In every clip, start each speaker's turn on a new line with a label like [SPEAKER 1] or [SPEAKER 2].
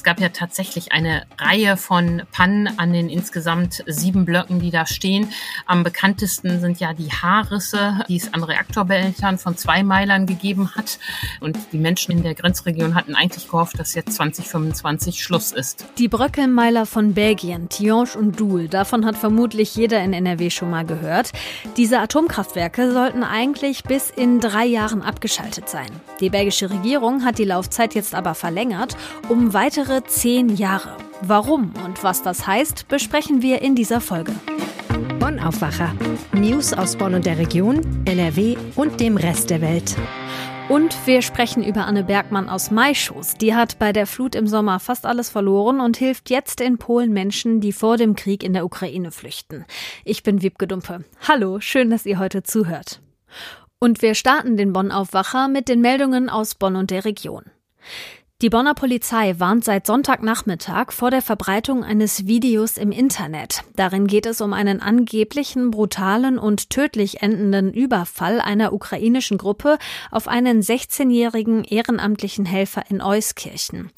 [SPEAKER 1] Es gab ja tatsächlich eine Reihe von Pannen an den insgesamt sieben Blöcken, die da stehen. Am bekanntesten sind ja die Haarrisse, die es an Reaktorbehältern von zwei Meilern gegeben hat. Und die Menschen in der Grenzregion hatten eigentlich gehofft, dass jetzt 2025 Schluss ist.
[SPEAKER 2] Die Bröckelmeiler von Belgien, Tihange und Doul, davon hat vermutlich jeder in NRW schon mal gehört. Diese Atomkraftwerke sollten eigentlich bis in drei Jahren abgeschaltet sein. Die belgische Regierung hat die Laufzeit jetzt aber verlängert um weitere zehn Jahre. Warum und was das heißt, besprechen wir in dieser Folge.
[SPEAKER 3] Bonn Aufwacher. News aus Bonn und der Region, NRW und dem Rest der Welt.
[SPEAKER 2] Und wir sprechen über Anne Bergmann aus Maischoß. Die hat bei der Flut im Sommer fast alles verloren und hilft jetzt in Polen Menschen, die vor dem Krieg in der Ukraine flüchten. Ich bin Wiebke Dumpe. Hallo, schön, dass ihr heute zuhört. Und wir starten den Bonn-Aufwacher mit den Meldungen aus Bonn und der Region. Die Bonner Polizei warnt seit Sonntagnachmittag vor der Verbreitung eines Videos im Internet. Darin geht es um einen angeblichen, brutalen und tödlich endenden Überfall einer ukrainischen Gruppe auf einen 16-jährigen ehrenamtlichen Helfer in Euskirchen.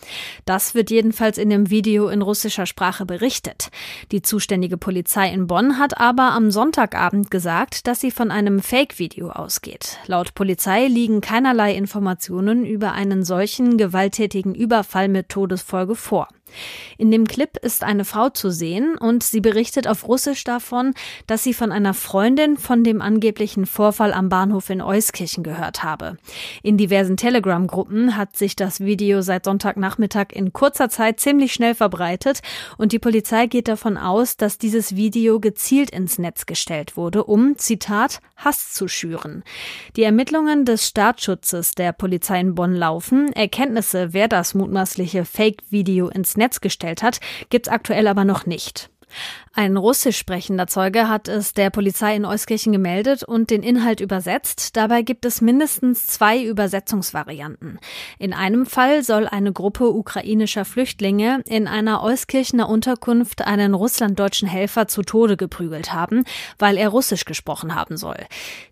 [SPEAKER 2] Das wird jedenfalls in dem Video in russischer Sprache berichtet. Die zuständige Polizei in Bonn hat aber am Sonntagabend gesagt, dass sie von einem Fake-Video ausgeht. Laut Polizei liegen keinerlei Informationen über einen solchen gewalttätigen gewalttätigen Überfall mit Todesfolge vor. In dem Clip ist eine Frau zu sehen und sie berichtet auf Russisch davon, dass sie von einer Freundin von dem angeblichen Vorfall am Bahnhof in Euskirchen gehört habe. In diversen Telegram-Gruppen hat sich das Video seit Sonntagnachmittag in kurzer Zeit ziemlich schnell verbreitet und die Polizei geht davon aus, dass dieses Video gezielt ins Netz gestellt wurde, um, Zitat, Hass zu schüren. Die Ermittlungen des Staatsschutzes der Polizei in Bonn laufen. Erkenntnisse, wer das mutmaßliche Fake-Video ins Netz Netz gestellt hat, gibt's aktuell aber noch nicht. Ein russisch sprechender Zeuge hat es der Polizei in Euskirchen gemeldet und den Inhalt übersetzt. Dabei gibt es mindestens zwei Übersetzungsvarianten. In einem Fall soll eine Gruppe ukrainischer Flüchtlinge in einer Euskirchener Unterkunft einen russlanddeutschen Helfer zu Tode geprügelt haben, weil er Russisch gesprochen haben soll.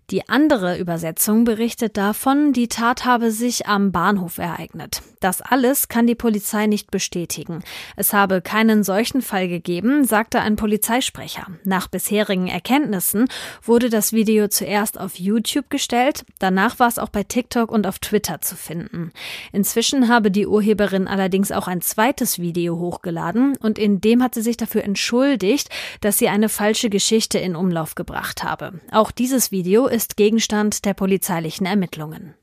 [SPEAKER 2] Die andere Übersetzung berichtet davon, die Tat habe sich am Bahnhof ereignet. Das alles kann die Polizei nicht bestätigen. Es habe keinen solchen Fall gegeben, sagte ein Polizeisprecher. Nach bisherigen Erkenntnissen wurde das Video zuerst auf YouTube gestellt, danach war es auch bei TikTok und auf Twitter zu finden. Inzwischen habe die Urheberin allerdings auch ein zweites Video hochgeladen und in dem hat sie sich dafür entschuldigt, dass sie eine falsche Geschichte in Umlauf gebracht habe. Auch dieses Video ist ist Gegenstand der polizeilichen Ermittlungen.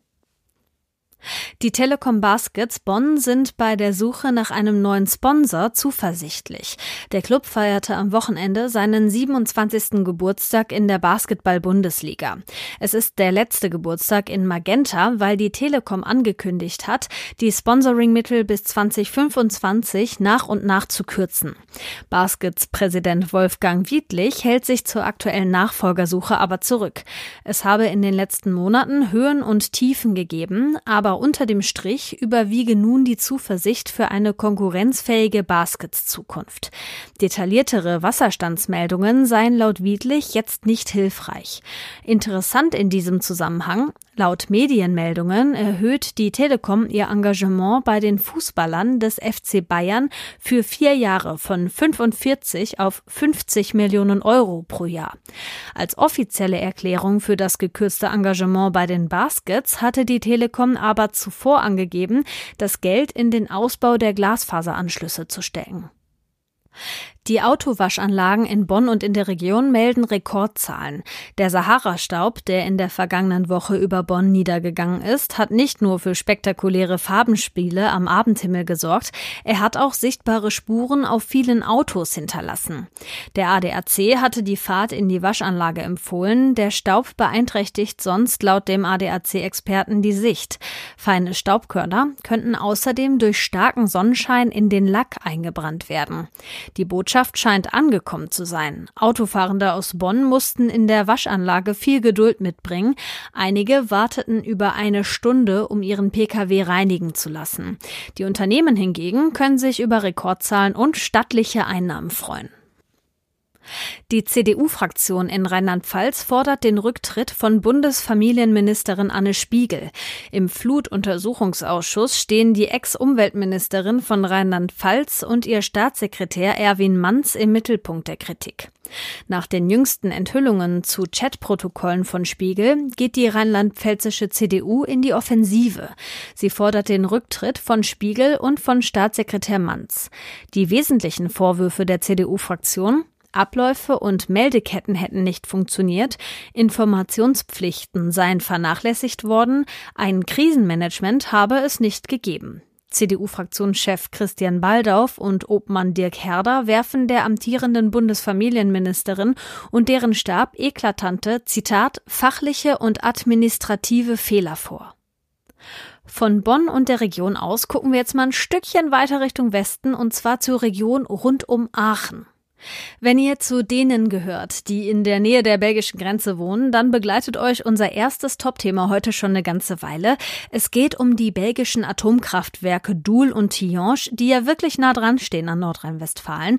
[SPEAKER 2] Die Telekom Baskets Bonn sind bei der Suche nach einem neuen Sponsor zuversichtlich. Der Club feierte am Wochenende seinen 27. Geburtstag in der Basketball-Bundesliga. Es ist der letzte Geburtstag in Magenta, weil die Telekom angekündigt hat, die Sponsoringmittel bis 2025 nach und nach zu kürzen. Baskets Präsident Wolfgang Wiedlich hält sich zur aktuellen Nachfolgersuche aber zurück. Es habe in den letzten Monaten Höhen und Tiefen gegeben, aber aber unter dem Strich überwiege nun die Zuversicht für eine konkurrenzfähige Baskets-Zukunft. Detailliertere Wasserstandsmeldungen seien laut Wiedlich jetzt nicht hilfreich. Interessant in diesem Zusammenhang, Laut Medienmeldungen erhöht die Telekom ihr Engagement bei den Fußballern des FC Bayern für vier Jahre von 45 auf 50 Millionen Euro pro Jahr. Als offizielle Erklärung für das gekürzte Engagement bei den Baskets hatte die Telekom aber zuvor angegeben, das Geld in den Ausbau der Glasfaseranschlüsse zu stecken. Die Autowaschanlagen in Bonn und in der Region melden Rekordzahlen. Der Sahara-Staub, der in der vergangenen Woche über Bonn niedergegangen ist, hat nicht nur für spektakuläre Farbenspiele am Abendhimmel gesorgt, er hat auch sichtbare Spuren auf vielen Autos hinterlassen. Der ADAC hatte die Fahrt in die Waschanlage empfohlen. Der Staub beeinträchtigt sonst laut dem ADAC-Experten die Sicht. Feine Staubkörner könnten außerdem durch starken Sonnenschein in den Lack eingebrannt werden. Die Botschaft scheint angekommen zu sein. Autofahrende aus Bonn mussten in der Waschanlage viel Geduld mitbringen. Einige warteten über eine Stunde, um ihren Pkw reinigen zu lassen. Die Unternehmen hingegen können sich über Rekordzahlen und stattliche Einnahmen freuen. Die CDU-Fraktion in Rheinland-Pfalz fordert den Rücktritt von Bundesfamilienministerin Anne Spiegel. Im Flutuntersuchungsausschuss stehen die Ex-Umweltministerin von Rheinland-Pfalz und ihr Staatssekretär Erwin Manz im Mittelpunkt der Kritik. Nach den jüngsten Enthüllungen zu Chatprotokollen von Spiegel geht die rheinland-pfälzische CDU in die Offensive. Sie fordert den Rücktritt von Spiegel und von Staatssekretär Manz. Die wesentlichen Vorwürfe der CDU-Fraktion Abläufe und Meldeketten hätten nicht funktioniert, Informationspflichten seien vernachlässigt worden, ein Krisenmanagement habe es nicht gegeben. CDU-Fraktionschef Christian Baldauf und Obmann Dirk Herder werfen der amtierenden Bundesfamilienministerin und deren Stab eklatante, Zitat, fachliche und administrative Fehler vor. Von Bonn und der Region aus gucken wir jetzt mal ein Stückchen weiter Richtung Westen und zwar zur Region rund um Aachen. Wenn ihr zu denen gehört, die in der Nähe der belgischen Grenze wohnen, dann begleitet euch unser erstes Top-Thema heute schon eine ganze Weile. Es geht um die belgischen Atomkraftwerke Doel und Tihange, die ja wirklich nah dran stehen an Nordrhein-Westfalen.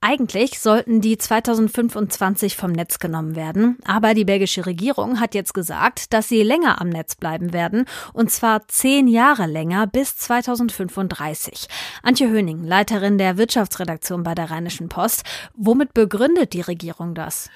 [SPEAKER 2] Eigentlich sollten die 2025 vom Netz genommen werden, aber die belgische Regierung hat jetzt gesagt, dass sie länger am Netz bleiben werden, und zwar zehn Jahre länger bis 2035. Antje Höning, Leiterin der Wirtschaftsredaktion bei der Rheinischen Post. Womit begründet die Regierung das?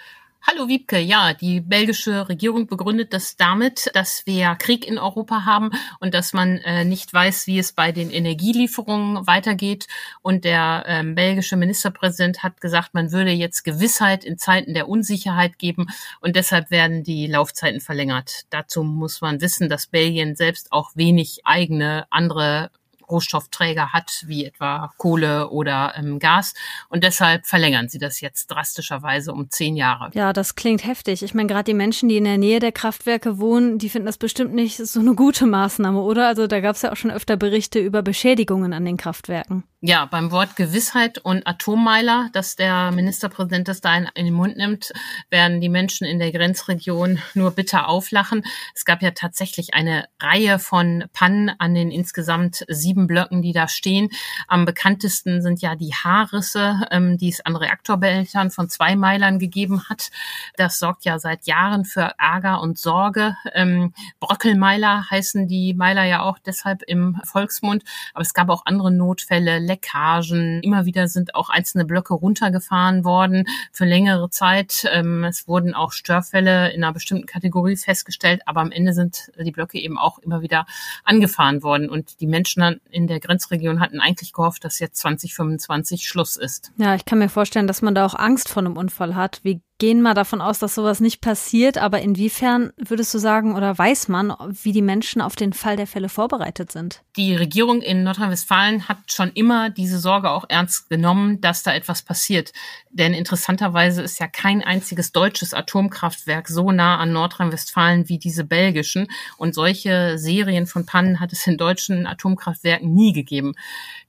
[SPEAKER 1] Hallo Wiebke, ja, die belgische Regierung begründet das damit, dass wir Krieg in Europa haben und dass man äh, nicht weiß, wie es bei den Energielieferungen weitergeht. Und der ähm, belgische Ministerpräsident hat gesagt, man würde jetzt Gewissheit in Zeiten der Unsicherheit geben und deshalb werden die Laufzeiten verlängert. Dazu muss man wissen, dass Belgien selbst auch wenig eigene andere Rohstoffträger hat, wie etwa Kohle oder ähm, Gas. Und deshalb verlängern sie das jetzt drastischerweise um zehn Jahre.
[SPEAKER 2] Ja, das klingt heftig. Ich meine, gerade die Menschen, die in der Nähe der Kraftwerke wohnen, die finden das bestimmt nicht so eine gute Maßnahme, oder? Also da gab es ja auch schon öfter Berichte über Beschädigungen an den Kraftwerken.
[SPEAKER 1] Ja, beim Wort Gewissheit und Atommeiler, dass der Ministerpräsident das da in, in, den Mund nimmt, werden die Menschen in der Grenzregion nur bitter auflachen. Es gab ja tatsächlich eine Reihe von Pannen an den insgesamt sieben Blöcken, die da stehen. Am bekanntesten sind ja die Haarrisse, ähm, die es an Reaktorbehältern von zwei Meilern gegeben hat. Das sorgt ja seit Jahren für Ärger und Sorge. Ähm, Bröckelmeiler heißen die Meiler ja auch deshalb im Volksmund. Aber es gab auch andere Notfälle Leckagen. Immer wieder sind auch einzelne Blöcke runtergefahren worden für längere Zeit. Ähm, es wurden auch Störfälle in einer bestimmten Kategorie festgestellt, aber am Ende sind die Blöcke eben auch immer wieder angefahren worden. Und die Menschen in der Grenzregion hatten eigentlich gehofft, dass jetzt 2025 Schluss ist.
[SPEAKER 2] Ja, ich kann mir vorstellen, dass man da auch Angst vor einem Unfall hat. Wie gehen mal davon aus, dass sowas nicht passiert, aber inwiefern würdest du sagen oder weiß man, wie die Menschen auf den Fall der Fälle vorbereitet sind?
[SPEAKER 1] Die Regierung in Nordrhein-Westfalen hat schon immer diese Sorge auch ernst genommen, dass da etwas passiert. Denn interessanterweise ist ja kein einziges deutsches Atomkraftwerk so nah an Nordrhein-Westfalen wie diese belgischen. Und solche Serien von Pannen hat es in deutschen Atomkraftwerken nie gegeben.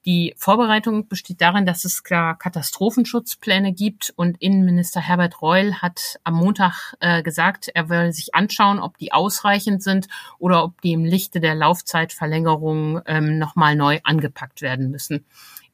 [SPEAKER 1] Die Vorbereitung besteht darin, dass es klar Katastrophenschutzpläne gibt und Innenminister Herbert Reul hat am Montag äh, gesagt, er will sich anschauen, ob die ausreichend sind oder ob die im Lichte der Laufzeitverlängerung ähm, nochmal neu angepackt werden müssen.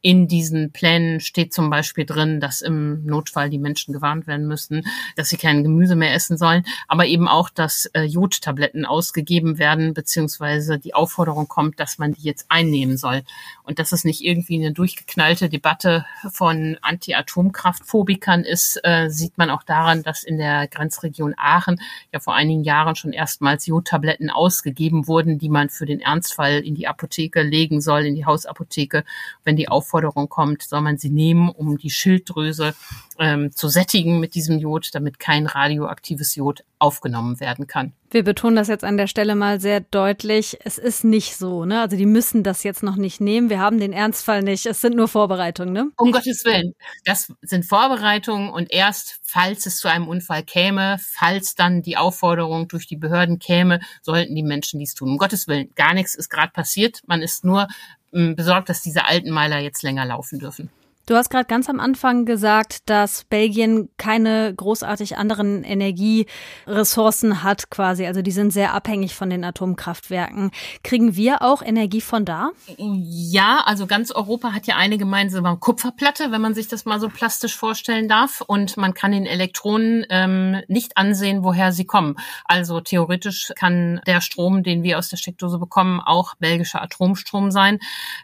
[SPEAKER 1] In diesen Plänen steht zum Beispiel drin, dass im Notfall die Menschen gewarnt werden müssen, dass sie kein Gemüse mehr essen sollen, aber eben auch, dass äh, Jodtabletten ausgegeben werden, beziehungsweise die Aufforderung kommt, dass man die jetzt einnehmen soll. Und dass es nicht irgendwie eine durchgeknallte Debatte von Anti-Atomkraftphobikern ist, äh, sieht man auch daran, dass in der Grenzregion Aachen ja vor einigen Jahren schon erstmals Jodtabletten ausgegeben wurden, die man für den Ernstfall in die Apotheke legen soll, in die Hausapotheke, wenn die Aufforderung Aufforderung kommt, soll man sie nehmen, um die Schilddrüse ähm, zu sättigen mit diesem Jod, damit kein radioaktives Jod aufgenommen werden kann.
[SPEAKER 2] Wir betonen das jetzt an der Stelle mal sehr deutlich. Es ist nicht so, ne? Also die müssen das jetzt noch nicht nehmen. Wir haben den Ernstfall nicht. Es sind nur Vorbereitungen, ne?
[SPEAKER 1] Um Gottes Willen. Das sind Vorbereitungen und erst, falls es zu einem Unfall käme, falls dann die Aufforderung durch die Behörden käme, sollten die Menschen dies tun. Um Gottes Willen. Gar nichts ist gerade passiert. Man ist nur besorgt, dass diese alten Meiler jetzt länger laufen dürfen.
[SPEAKER 2] Du hast gerade ganz am Anfang gesagt, dass Belgien keine großartig anderen Energieressourcen hat quasi. Also die sind sehr abhängig von den Atomkraftwerken. Kriegen wir auch Energie von da?
[SPEAKER 1] Ja, also ganz Europa hat ja eine gemeinsame Kupferplatte, wenn man sich das mal so plastisch vorstellen darf. Und man kann den Elektronen ähm, nicht ansehen, woher sie kommen. Also theoretisch kann der Strom, den wir aus der Steckdose bekommen, auch belgischer Atomstrom sein.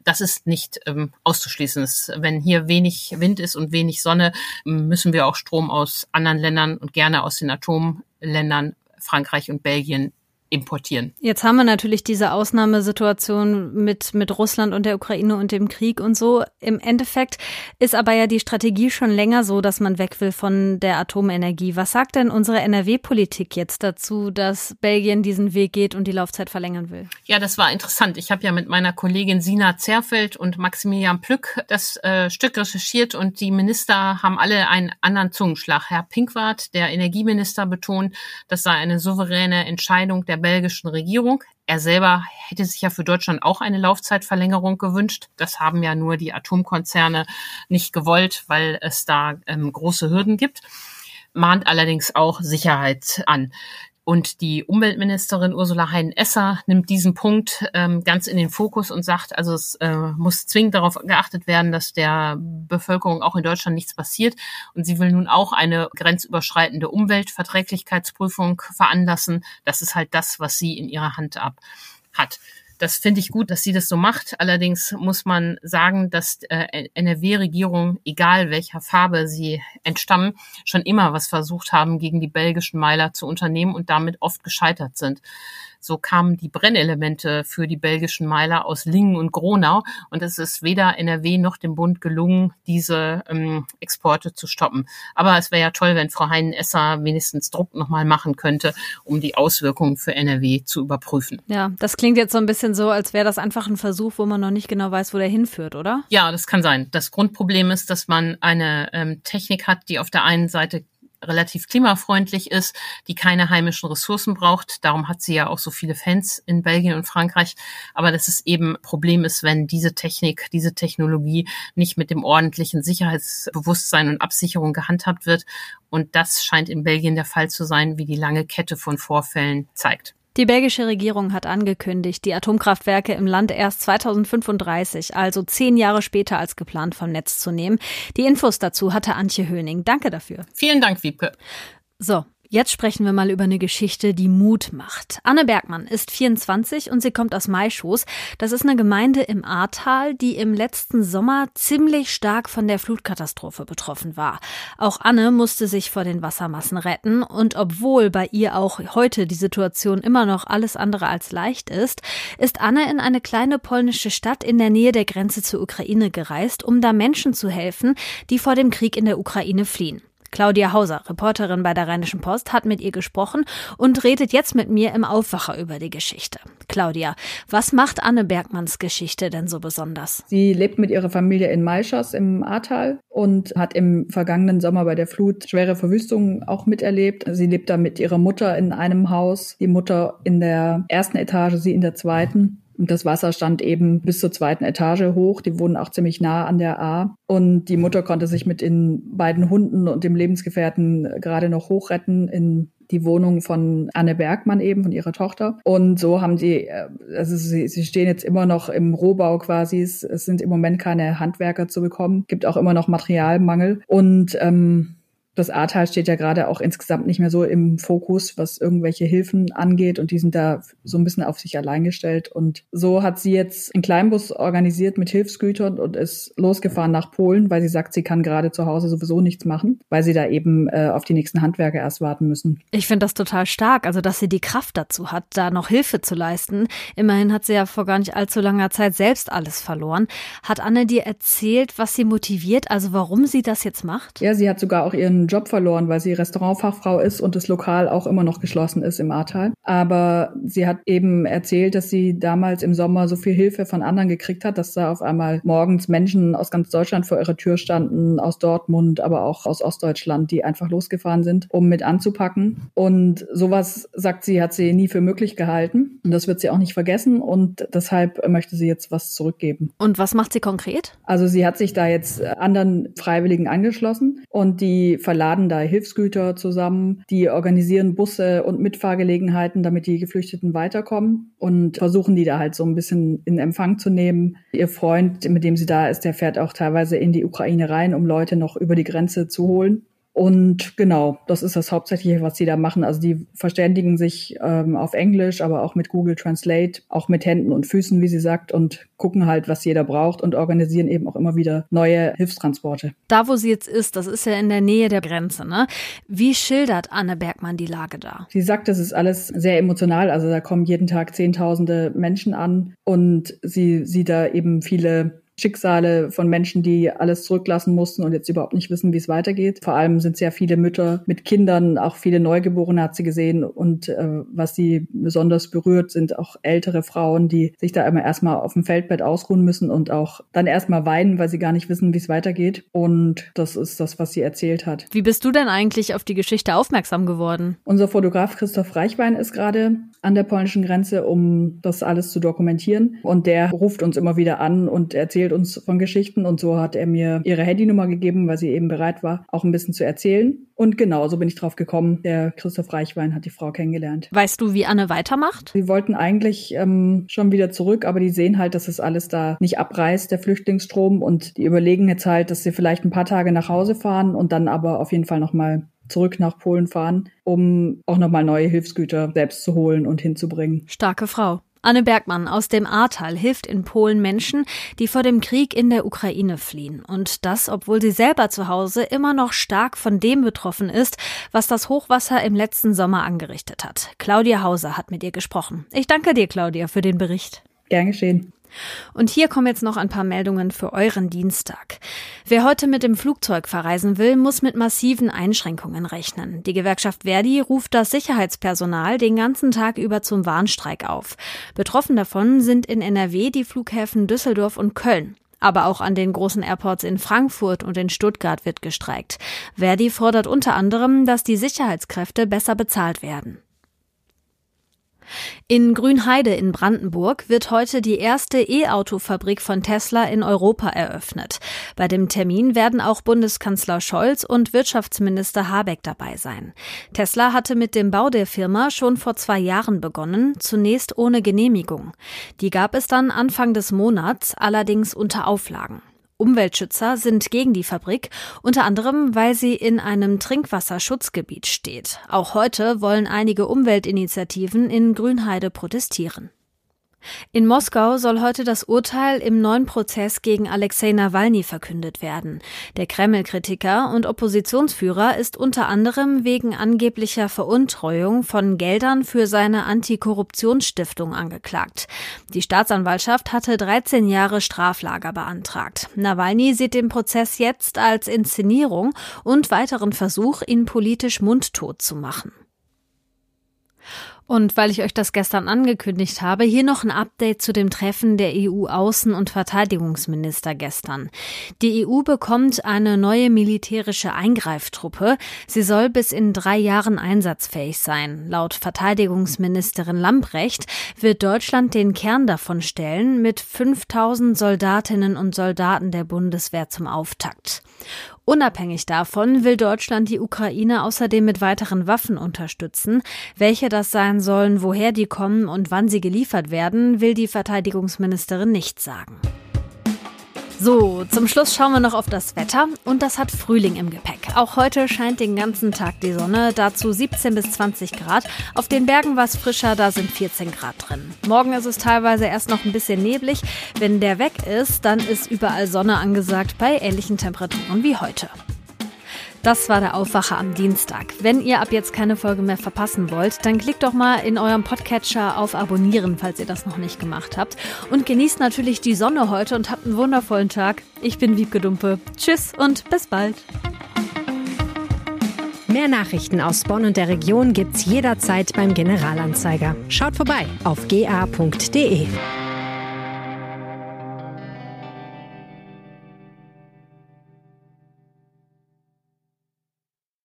[SPEAKER 1] Das ist nicht ähm, auszuschließen. Wenn hier wenig Wind ist und wenig Sonne, müssen wir auch Strom aus anderen Ländern und gerne aus den Atomländern Frankreich und Belgien importieren.
[SPEAKER 2] Jetzt haben wir natürlich diese Ausnahmesituation mit, mit Russland und der Ukraine und dem Krieg und so. Im Endeffekt ist aber ja die Strategie schon länger so, dass man weg will von der Atomenergie. Was sagt denn unsere NRW-Politik jetzt dazu, dass Belgien diesen Weg geht und die Laufzeit verlängern will?
[SPEAKER 1] Ja, das war interessant. Ich habe ja mit meiner Kollegin Sina Zerfeld und Maximilian Plück das äh, Stück recherchiert und die Minister haben alle einen anderen Zungenschlag. Herr Pinkwart, der Energieminister, betont, das sei eine souveräne Entscheidung der der belgischen Regierung. Er selber hätte sich ja für Deutschland auch eine Laufzeitverlängerung gewünscht. Das haben ja nur die Atomkonzerne nicht gewollt, weil es da ähm, große Hürden gibt mahnt allerdings auch Sicherheit an. Und die Umweltministerin Ursula Heinen-Esser nimmt diesen Punkt ähm, ganz in den Fokus und sagt, also es äh, muss zwingend darauf geachtet werden, dass der Bevölkerung auch in Deutschland nichts passiert. Und sie will nun auch eine grenzüberschreitende Umweltverträglichkeitsprüfung veranlassen. Das ist halt das, was sie in ihrer Hand ab hat. Das finde ich gut, dass sie das so macht. Allerdings muss man sagen, dass äh, NRW-Regierung, egal welcher Farbe sie entstammen, schon immer was versucht haben, gegen die belgischen Meiler zu unternehmen und damit oft gescheitert sind. So kamen die Brennelemente für die belgischen Meiler aus Lingen und Gronau und es ist weder NRW noch dem Bund gelungen, diese ähm, Exporte zu stoppen. Aber es wäre ja toll, wenn Frau Heinen-Esser wenigstens Druck nochmal machen könnte, um die Auswirkungen für NRW zu überprüfen.
[SPEAKER 2] Ja, das klingt jetzt so ein bisschen so, als wäre das einfach ein Versuch, wo man noch nicht genau weiß, wo der hinführt, oder?
[SPEAKER 1] Ja, das kann sein. Das Grundproblem ist, dass man eine ähm, Technik hat, die auf der einen Seite relativ klimafreundlich ist, die keine heimischen Ressourcen braucht. Darum hat sie ja auch so viele Fans in Belgien und Frankreich. Aber dass es eben Problem ist, wenn diese Technik, diese Technologie nicht mit dem ordentlichen Sicherheitsbewusstsein und Absicherung gehandhabt wird. Und das scheint in Belgien der Fall zu sein, wie die lange Kette von Vorfällen zeigt.
[SPEAKER 2] Die belgische Regierung hat angekündigt, die Atomkraftwerke im Land erst 2035, also zehn Jahre später als geplant, vom Netz zu nehmen. Die Infos dazu hatte Antje Höning. Danke dafür.
[SPEAKER 1] Vielen Dank, Wiebke.
[SPEAKER 2] So, Jetzt sprechen wir mal über eine Geschichte, die Mut macht. Anne Bergmann ist 24 und sie kommt aus Maischoß. Das ist eine Gemeinde im Ahrtal, die im letzten Sommer ziemlich stark von der Flutkatastrophe betroffen war. Auch Anne musste sich vor den Wassermassen retten und obwohl bei ihr auch heute die Situation immer noch alles andere als leicht ist, ist Anne in eine kleine polnische Stadt in der Nähe der Grenze zur Ukraine gereist, um da Menschen zu helfen, die vor dem Krieg in der Ukraine fliehen. Claudia Hauser, Reporterin bei der Rheinischen Post, hat mit ihr gesprochen und redet jetzt mit mir im Aufwacher über die Geschichte. Claudia, was macht Anne Bergmanns Geschichte denn so besonders?
[SPEAKER 4] Sie lebt mit ihrer Familie in Maischas im Ahrtal und hat im vergangenen Sommer bei der Flut schwere Verwüstungen auch miterlebt. Sie lebt da mit ihrer Mutter in einem Haus, die Mutter in der ersten Etage, sie in der zweiten. Und das Wasser stand eben bis zur zweiten Etage hoch. Die wohnen auch ziemlich nah an der A. Und die Mutter konnte sich mit den beiden Hunden und dem Lebensgefährten gerade noch hochretten in die Wohnung von Anne Bergmann eben, von ihrer Tochter. Und so haben sie, äh, also sie, sie stehen jetzt immer noch im Rohbau quasi. Es, es sind im Moment keine Handwerker zu bekommen. Gibt auch immer noch Materialmangel. Und ähm, das Ahrtal steht ja gerade auch insgesamt nicht mehr so im Fokus, was irgendwelche Hilfen angeht und die sind da so ein bisschen auf sich allein gestellt. Und so hat sie jetzt einen Kleinbus organisiert mit Hilfsgütern und ist losgefahren nach Polen, weil sie sagt, sie kann gerade zu Hause sowieso nichts machen, weil sie da eben äh, auf die nächsten Handwerker erst warten müssen.
[SPEAKER 2] Ich finde das total stark, also dass sie die Kraft dazu hat, da noch Hilfe zu leisten. Immerhin hat sie ja vor gar nicht allzu langer Zeit selbst alles verloren. Hat Anne dir erzählt, was sie motiviert, also warum sie das jetzt macht?
[SPEAKER 4] Ja, sie hat sogar auch ihren ihren Job verloren, weil sie Restaurantfachfrau ist und das Lokal auch immer noch geschlossen ist im Ahrtal. Aber sie hat eben erzählt, dass sie damals im Sommer so viel Hilfe von anderen gekriegt hat, dass da auf einmal morgens Menschen aus ganz Deutschland vor ihrer Tür standen, aus Dortmund, aber auch aus Ostdeutschland, die einfach losgefahren sind, um mit anzupacken. Und sowas, sagt sie, hat sie nie für möglich gehalten. Und das wird sie auch nicht vergessen. Und deshalb möchte sie jetzt was zurückgeben.
[SPEAKER 2] Und was macht sie konkret?
[SPEAKER 4] Also sie hat sich da jetzt anderen Freiwilligen angeschlossen und die verladen da Hilfsgüter zusammen, die organisieren Busse und Mitfahrgelegenheiten, damit die Geflüchteten weiterkommen und versuchen die da halt so ein bisschen in Empfang zu nehmen. Ihr Freund, mit dem sie da ist, der fährt auch teilweise in die Ukraine rein, um Leute noch über die Grenze zu holen. Und genau, das ist das Hauptsächliche, was sie da machen. Also die verständigen sich ähm, auf Englisch, aber auch mit Google Translate, auch mit Händen und Füßen, wie sie sagt, und gucken halt, was jeder braucht und organisieren eben auch immer wieder neue Hilfstransporte.
[SPEAKER 2] Da, wo sie jetzt ist, das ist ja in der Nähe der Grenze, ne? Wie schildert Anne Bergmann die Lage da?
[SPEAKER 4] Sie sagt, das ist alles sehr emotional. Also da kommen jeden Tag Zehntausende Menschen an und sie sieht da eben viele Schicksale von Menschen, die alles zurücklassen mussten und jetzt überhaupt nicht wissen, wie es weitergeht. Vor allem sind sehr viele Mütter mit Kindern, auch viele Neugeborene hat sie gesehen. Und äh, was sie besonders berührt, sind auch ältere Frauen, die sich da immer erstmal auf dem Feldbett ausruhen müssen und auch dann erstmal weinen, weil sie gar nicht wissen, wie es weitergeht. Und das ist das, was sie erzählt hat.
[SPEAKER 2] Wie bist du denn eigentlich auf die Geschichte aufmerksam geworden?
[SPEAKER 4] Unser Fotograf Christoph Reichwein ist gerade an der polnischen Grenze, um das alles zu dokumentieren. Und der ruft uns immer wieder an und erzählt, erzählt uns von Geschichten und so hat er mir ihre Handynummer gegeben, weil sie eben bereit war, auch ein bisschen zu erzählen. Und genau, so bin ich drauf gekommen. Der Christoph Reichwein hat die Frau kennengelernt.
[SPEAKER 2] Weißt du, wie Anne weitermacht?
[SPEAKER 4] Sie wollten eigentlich ähm, schon wieder zurück, aber die sehen halt, dass es alles da nicht abreißt, der Flüchtlingsstrom. Und die überlegen jetzt halt, dass sie vielleicht ein paar Tage nach Hause fahren und dann aber auf jeden Fall nochmal zurück nach Polen fahren, um auch nochmal neue Hilfsgüter selbst zu holen und hinzubringen.
[SPEAKER 2] Starke Frau. Anne Bergmann aus dem Ahrtal hilft in Polen Menschen, die vor dem Krieg in der Ukraine fliehen. Und das, obwohl sie selber zu Hause immer noch stark von dem betroffen ist, was das Hochwasser im letzten Sommer angerichtet hat. Claudia Hauser hat mit ihr gesprochen. Ich danke dir, Claudia, für den Bericht.
[SPEAKER 4] Gern geschehen.
[SPEAKER 2] Und hier kommen jetzt noch ein paar Meldungen für euren Dienstag. Wer heute mit dem Flugzeug verreisen will, muss mit massiven Einschränkungen rechnen. Die Gewerkschaft Verdi ruft das Sicherheitspersonal den ganzen Tag über zum Warnstreik auf. Betroffen davon sind in NRW die Flughäfen Düsseldorf und Köln. Aber auch an den großen Airports in Frankfurt und in Stuttgart wird gestreikt. Verdi fordert unter anderem, dass die Sicherheitskräfte besser bezahlt werden. In Grünheide in Brandenburg wird heute die erste E-Auto-Fabrik von Tesla in Europa eröffnet. Bei dem Termin werden auch Bundeskanzler Scholz und Wirtschaftsminister Habeck dabei sein. Tesla hatte mit dem Bau der Firma schon vor zwei Jahren begonnen, zunächst ohne Genehmigung. Die gab es dann Anfang des Monats, allerdings unter Auflagen. Umweltschützer sind gegen die Fabrik, unter anderem, weil sie in einem Trinkwasserschutzgebiet steht. Auch heute wollen einige Umweltinitiativen in Grünheide protestieren. In Moskau soll heute das Urteil im neuen Prozess gegen Alexei Nawalny verkündet werden. Der Kreml-Kritiker und Oppositionsführer ist unter anderem wegen angeblicher Veruntreuung von Geldern für seine Antikorruptionsstiftung angeklagt. Die Staatsanwaltschaft hatte 13 Jahre Straflager beantragt. Nawalny sieht den Prozess jetzt als Inszenierung und weiteren Versuch, ihn politisch mundtot zu machen. Und weil ich euch das gestern angekündigt habe, hier noch ein Update zu dem Treffen der EU-Außen- und Verteidigungsminister gestern. Die EU bekommt eine neue militärische Eingreiftruppe. Sie soll bis in drei Jahren einsatzfähig sein. Laut Verteidigungsministerin Lamprecht wird Deutschland den Kern davon stellen mit 5000 Soldatinnen und Soldaten der Bundeswehr zum Auftakt. Unabhängig davon will Deutschland die Ukraine außerdem mit weiteren Waffen unterstützen. Welche das sein sollen, woher die kommen und wann sie geliefert werden, will die Verteidigungsministerin nicht sagen. So, zum Schluss schauen wir noch auf das Wetter und das hat Frühling im Gepäck. Auch heute scheint den ganzen Tag die Sonne, dazu 17 bis 20 Grad. Auf den Bergen war es frischer, da sind 14 Grad drin. Morgen ist es teilweise erst noch ein bisschen neblig. Wenn der weg ist, dann ist überall Sonne angesagt bei ähnlichen Temperaturen wie heute. Das war der Aufwacher am Dienstag. Wenn ihr ab jetzt keine Folge mehr verpassen wollt, dann klickt doch mal in eurem Podcatcher auf Abonnieren, falls ihr das noch nicht gemacht habt. Und genießt natürlich die Sonne heute und habt einen wundervollen Tag. Ich bin Wiebke Dumpe. Tschüss und bis bald.
[SPEAKER 3] Mehr Nachrichten aus Bonn und der Region gibt's jederzeit beim Generalanzeiger. Schaut vorbei auf ga.de.